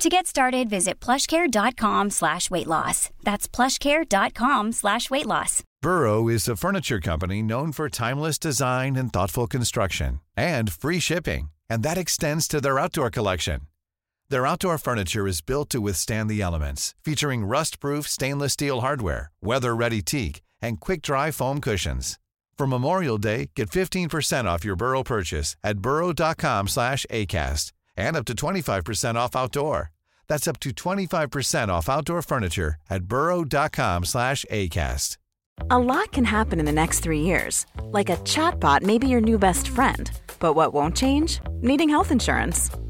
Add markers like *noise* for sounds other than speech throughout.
To get started, visit plushcare.com slash weight loss. That's plushcare.com slash weight loss. Burrow is a furniture company known for timeless design and thoughtful construction and free shipping, and that extends to their outdoor collection. Their outdoor furniture is built to withstand the elements, featuring rust-proof stainless steel hardware, weather-ready teak, and quick-dry foam cushions. For Memorial Day, get 15% off your Burrow purchase at burrow.com slash ACAST and up to 25% off outdoor. That's up to 25% off outdoor furniture at burrow.com slash ACAST. A lot can happen in the next three years. Like a chatbot may be your new best friend. But what won't change? Needing health insurance.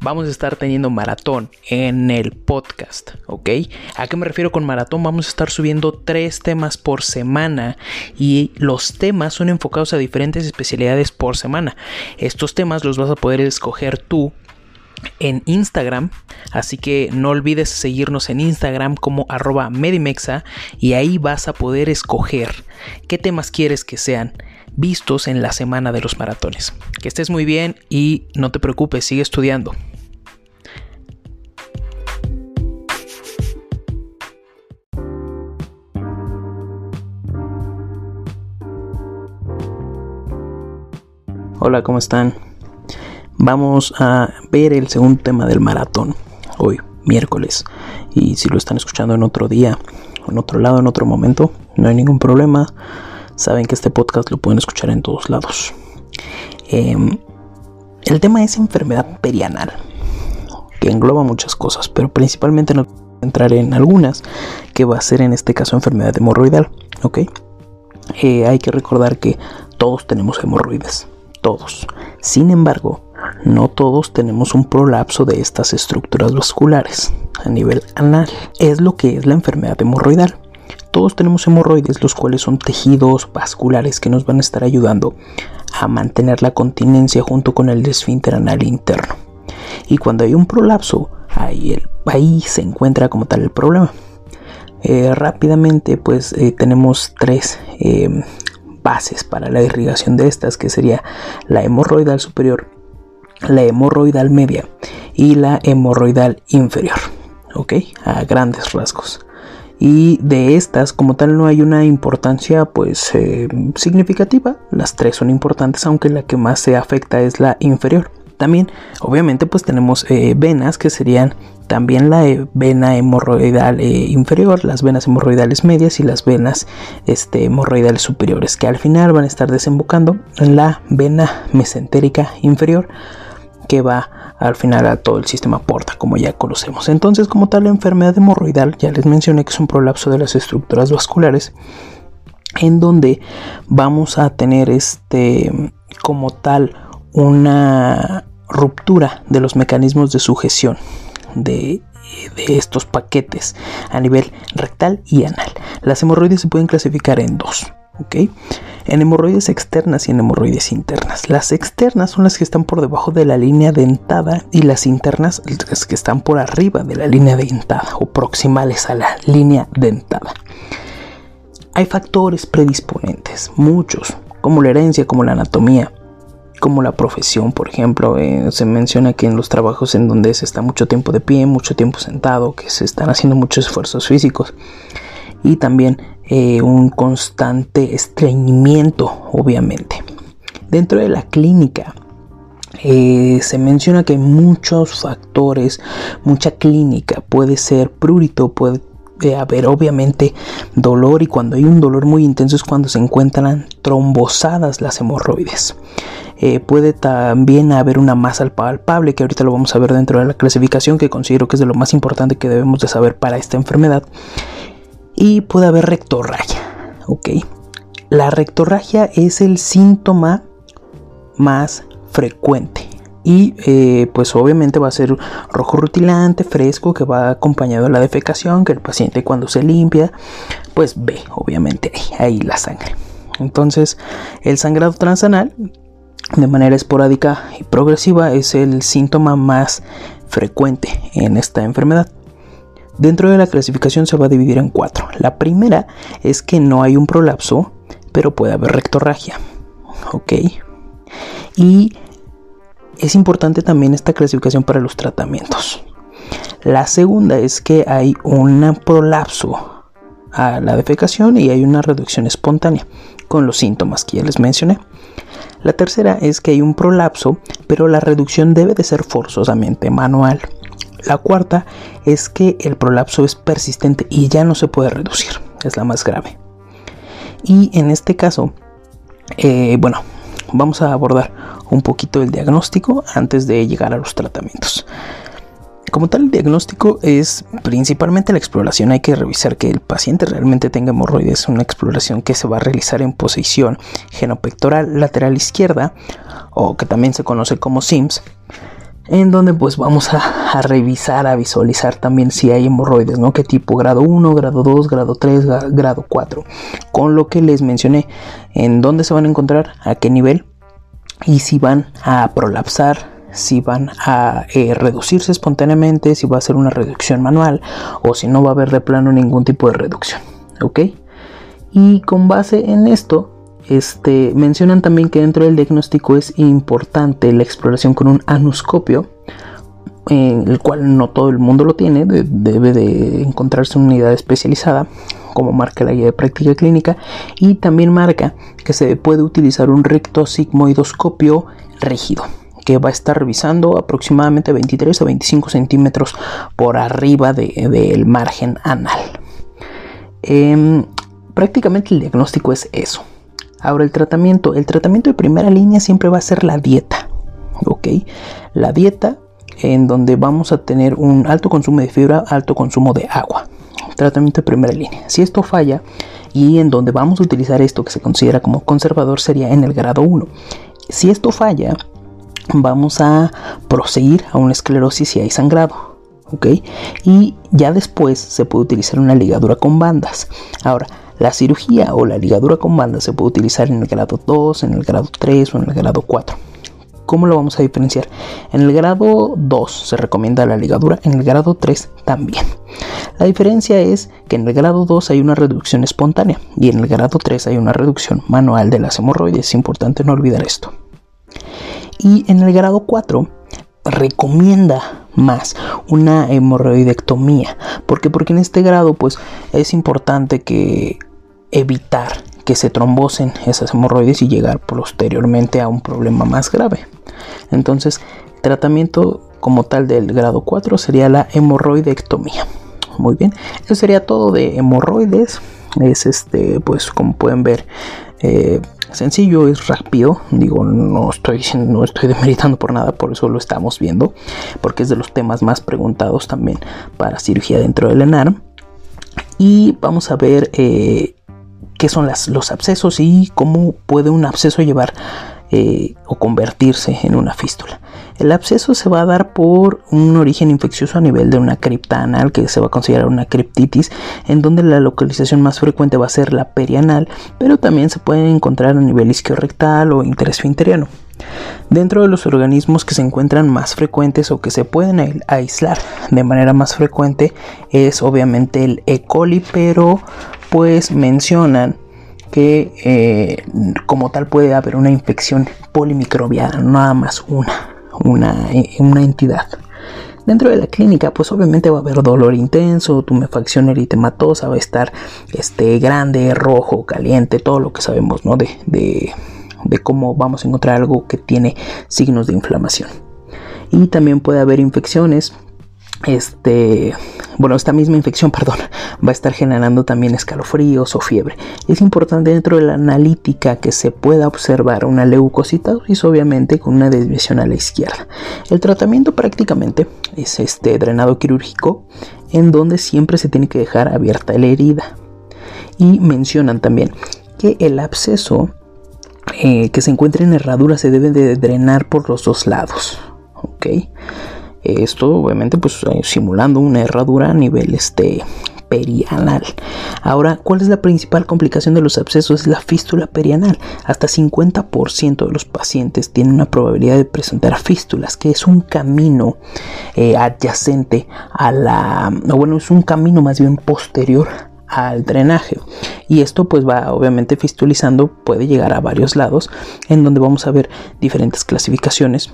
vamos a estar teniendo maratón en el podcast, ¿ok? ¿A qué me refiero con maratón? Vamos a estar subiendo tres temas por semana y los temas son enfocados a diferentes especialidades por semana. Estos temas los vas a poder escoger tú en Instagram, así que no olvides seguirnos en Instagram como arroba medimexa y ahí vas a poder escoger qué temas quieres que sean vistos en la semana de los maratones. Que estés muy bien y no te preocupes, sigue estudiando. Hola, ¿cómo están? Vamos a ver el segundo tema del maratón, hoy, miércoles. Y si lo están escuchando en otro día, en otro lado, en otro momento, no hay ningún problema. Saben que este podcast lo pueden escuchar en todos lados. Em, el tema es enfermedad perianal, que engloba muchas cosas, pero principalmente no entrar en algunas, que va a ser en este caso enfermedad hemorroidal, ¿ok? Eh, hay que recordar que todos tenemos hemorroides todos. Sin embargo, no todos tenemos un prolapso de estas estructuras vasculares a nivel anal. Es lo que es la enfermedad hemorroidal. Todos tenemos hemorroides, los cuales son tejidos vasculares que nos van a estar ayudando a mantener la continencia junto con el desfínter anal interno. Y cuando hay un prolapso, ahí, el, se encuentra como tal el problema. Eh, rápidamente, pues eh, tenemos tres eh, bases para la irrigación de estas, que sería la hemorroidal superior, la hemorroidal media y la hemorroidal inferior, ¿ok? A grandes rasgos. Y de estas, como tal, no hay una importancia pues eh, significativa. Las tres son importantes, aunque la que más se afecta es la inferior. También, obviamente, pues tenemos eh, venas que serían también la eh, vena hemorroidal eh, inferior, las venas hemorroidales medias y las venas este, hemorroidales superiores, que al final van a estar desembocando en la vena mesentérica inferior, que va al final a todo el sistema porta, como ya conocemos. Entonces, como tal, la enfermedad hemorroidal, ya les mencioné que es un prolapso de las estructuras vasculares, en donde vamos a tener este como tal una ruptura de los mecanismos de sujeción de, estos paquetes a nivel rectal y anal. Las hemorroides se pueden clasificar en dos. En hemorroides externas y en hemorroides internas. Las externas son las que están por debajo de la línea dentada y las internas las que están por arriba de la línea dentada o proximales a la línea dentada. Hay factores predisponentes, muchos, como la herencia, como la anatomía, como la profesión, por ejemplo, eh, se menciona que en los trabajos en donde se está mucho tiempo de pie, mucho tiempo sentado, que se están haciendo muchos esfuerzos físicos y también eh, un constante estreñimiento, obviamente. Dentro de la clínica eh, se menciona que muchos factores, mucha clínica, puede ser prurito, puede haber obviamente dolor y cuando hay un dolor muy intenso es cuando se encuentran trombosadas las hemorroides. Eh, puede también haber una masa palpable, que ahorita lo vamos a ver dentro de la clasificación, que considero que es de lo más importante que debemos de saber para esta enfermedad. Y puede haber rectorragia. La rectorragia es el síntoma más frecuente y eh, pues obviamente va a ser rojo rutilante, fresco, que va acompañado de la defecación, que el paciente cuando se limpia, pues ve obviamente ahí, ahí la sangre. Entonces el sangrado transanal de manera esporádica y progresiva es el síntoma más frecuente en esta enfermedad. Dentro de la clasificación se va a dividir en cuatro. La primera es que no hay un prolapso, pero puede haber rectorragia. ¿Ok? Y es importante también esta clasificación para los tratamientos. La segunda es que hay un prolapso a la defecación y hay una reducción espontánea con los síntomas que ya les mencioné. La tercera es que hay un prolapso, pero la reducción debe de ser forzosamente manual. La cuarta es que el prolapso es persistente y ya no se puede reducir, es la más grave. Y en este caso, eh, bueno, vamos a abordar un poquito el diagnóstico antes de llegar a los tratamientos. Como tal, el diagnóstico es principalmente la exploración. Hay que revisar que el paciente realmente tenga hemorroides. Una exploración que se va a realizar en posición genopectoral lateral izquierda, o que también se conoce como SIMS, en donde pues vamos *laughs* a, revisar, a visualizar también si hay hemorroides, ¿no? ¿Qué tipo? Grado 1, grado 2, grado 3, grado 4. Con lo que les mencioné, en dónde se van a encontrar, a qué nivel y si van a prolapsar, si van a eh, reducirse espontáneamente, si va a ser una reducción manual o si no va a haber de plano ningún tipo de reducción. ¿Ok? Y con base en esto, este, mencionan también que dentro del diagnóstico es importante la exploración con un anuscopio, en el cual no todo el mundo lo tiene, debe de encontrarse una unidad especializada, como marca la guía de práctica clínica, y también marca que se puede utilizar un sigmoidoscopio rígido que va a estar revisando aproximadamente 23 a 25 centímetros por arriba del margen anal. Em, prácticamente el diagnóstico es eso. Ahora el tratamiento, el tratamiento de primera línea siempre va a ser la dieta, ¿ok? La dieta en donde vamos a tener un alto consumo de fibra, alto consumo de agua. Tratamiento de primera línea. Si esto falla y en donde vamos a utilizar esto que se considera como conservador sería en el grado 1. Si esto falla, vamos a proseguir a una esclerosis si hay sangrado. ¿ok? Y ya después se puede utilizar una ligadura con bandas. Ahora, la cirugía o la ligadura con bandas se puede utilizar en el grado 2, en el grado 3 o en el grado 4. ¿Cómo lo vamos a diferenciar? En el grado 2 se recomienda la ligadura, en el grado 3 también. La diferencia es que en el grado 2 hay una reducción espontánea y en el grado 3 hay una reducción manual de las hemorroides. Es importante no olvidar esto. Y en el grado 4 recomienda más una hemorroidectomía. ¿Por qué? Porque en este grado pues es importante que evitar que se trombosen esas hemorroides y llegar posteriormente a un problema más grave. Entonces, tratamiento como tal del grado 4 sería la hemorroidectomía. Muy bien, eso sería todo de hemorroides. Es este, pues como pueden ver, eh, sencillo, es rápido. Digo, no estoy no estoy *laughs* demeritando por nada, por eso lo estamos viendo, porque es de los temas más preguntados también para cirugía dentro del ENARM. Y vamos a ver eh, qué son los abscesos y cómo puede un absceso llevar eh, o convertirse en una fístula. El absceso se va a dar por un origen infeccioso a nivel de una cripta anal que se va a considerar una criptitis, en donde la localización más frecuente va a ser la perianal, pero también se puede encontrar a nivel isquiorrectal o interesfinteriano. Dentro de los organismos que se encuentran más frecuentes o que se pueden aislar de manera más frecuente es obviamente el E. coli, pero pues mencionan que eh, como tal puede haber una infección polimicrobiana, nada más una, una, una entidad. Dentro de la clínica, pues obviamente va a haber dolor intenso, tumefacción eritematosa, va a estar este, grande, rojo, caliente, todo lo que sabemos, ¿no? De, de, de cómo vamos a encontrar algo que tiene signos de inflamación. Y también puede haber infecciones este, bueno, esta misma infección, *laughs* perdón, va a estar generando también escalofríos o fiebre. Es importante dentro de la analítica que se pueda observar una leucocitosis, obviamente con una desviación a la izquierda. El tratamiento prácticamente es este drenado quirúrgico, en donde siempre se tiene que dejar abierta la herida. Y mencionan también que el absceso eh, que se encuentra en herradura se debe de drenar por los dos lados. ¿ok? Esto obviamente pues eh, simulando una herradura a nivel este perianal. Ahora, ¿cuál es la principal complicación de los abscesos? Es la fístula perianal. Hasta 50% de los pacientes tienen una probabilidad de presentar fístulas, que es un camino eh, adyacente a la, o bueno, es un camino más bien posterior al drenaje y esto pues va obviamente fistulizando puede llegar a varios lados en donde vamos a ver diferentes clasificaciones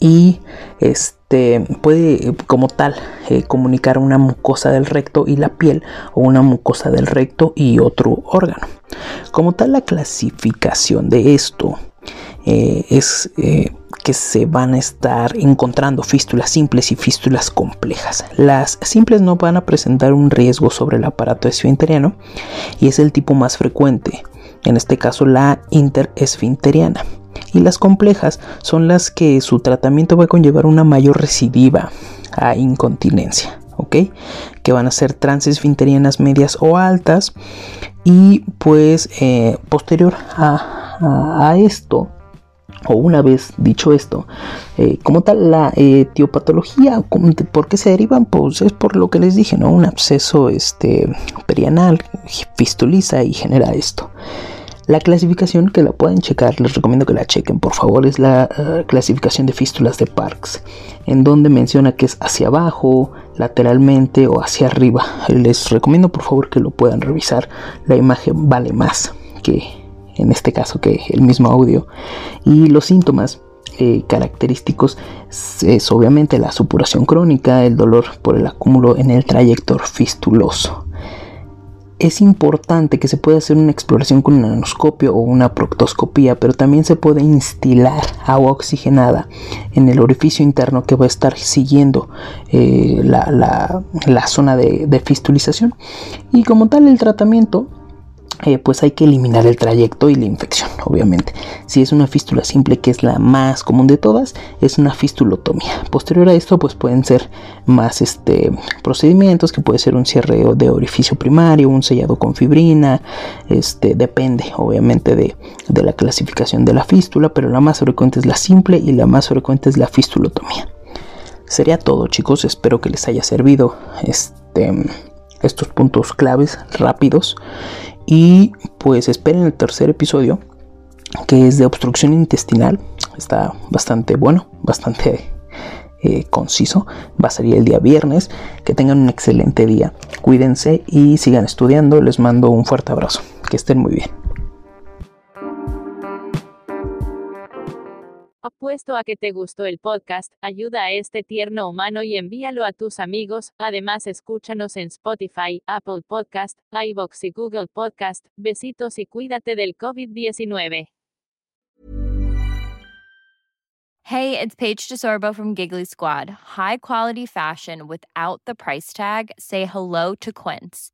y este puede como tal eh, comunicar una mucosa del recto y la piel o una mucosa del recto y otro órgano. Como tal la clasificación de esto eh, es eh, que se van a estar encontrando fístulas simples y fístulas complejas. Las simples no van a presentar un riesgo sobre el aparato esfinteriano y es el tipo más frecuente, en este caso la interesfinteriana y las complejas son las que su tratamiento va a conllevar una mayor recidiva a incontinencia. ¿ok? Que van a ser transesfinterianas medias o altas. Y pues eh, posterior a, esto, o una vez dicho esto, eh, como tal la etiopatología, ¿por qué se derivan? Pues es por lo que les dije, ¿no? Un absceso este, perianal fistuliza y genera esto. La clasificación que la pueden checar, les recomiendo que la chequen por favor, es la eh, clasificación de fístulas de Parks, en donde menciona que es hacia abajo, lateralmente o hacia arriba. Les recomiendo por favor que lo puedan revisar, la imagen vale más que en este caso que el mismo audio. Y los síntomas eh, característicos es obviamente la supuración crónica, el dolor por el acúmulo en el trayector fistuloso es importante que se pueda hacer una exploración con un anoscopio o una proctoscopía, pero también se puede instilar agua oxigenada en el orificio interno que va a estar siguiendo eh, la, zona de, de fistulización. Y como tal, el tratamiento eh, pues hay que eliminar el trayecto y la infección, obviamente. Si es una fístula simple, que es la más común de todas, es una fistulotomía. Posterior a esto, pues pueden ser más este, procedimientos, que puede ser un cierre de orificio primario, un sellado con fibrina, este, depende obviamente de, de la clasificación de la fístula, pero la más frecuente es la simple y la más frecuente es la fistulotomía. Sería todo chicos, espero que les haya servido este, estos puntos claves rápidos y pues esperen el tercer episodio, que es de obstrucción intestinal. Está bastante bueno, bastante eh, conciso. Va a salir el día viernes. Que tengan un excelente día. Cuídense y sigan estudiando. Les mando un fuerte abrazo. Que estén muy bien. Apuesto a que te gustó el podcast, ayuda a este tierno humano y envíalo a tus amigos. Además, escúchanos en Spotify, Apple Podcast, iBox y Google Podcast. Besitos y cuídate del COVID-19. Hey, it's Paige DeSorbo from Giggly Squad. High quality fashion without the price tag. Say hello to Quince.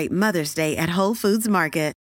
celebrate Mother's Day at Whole Foods Market.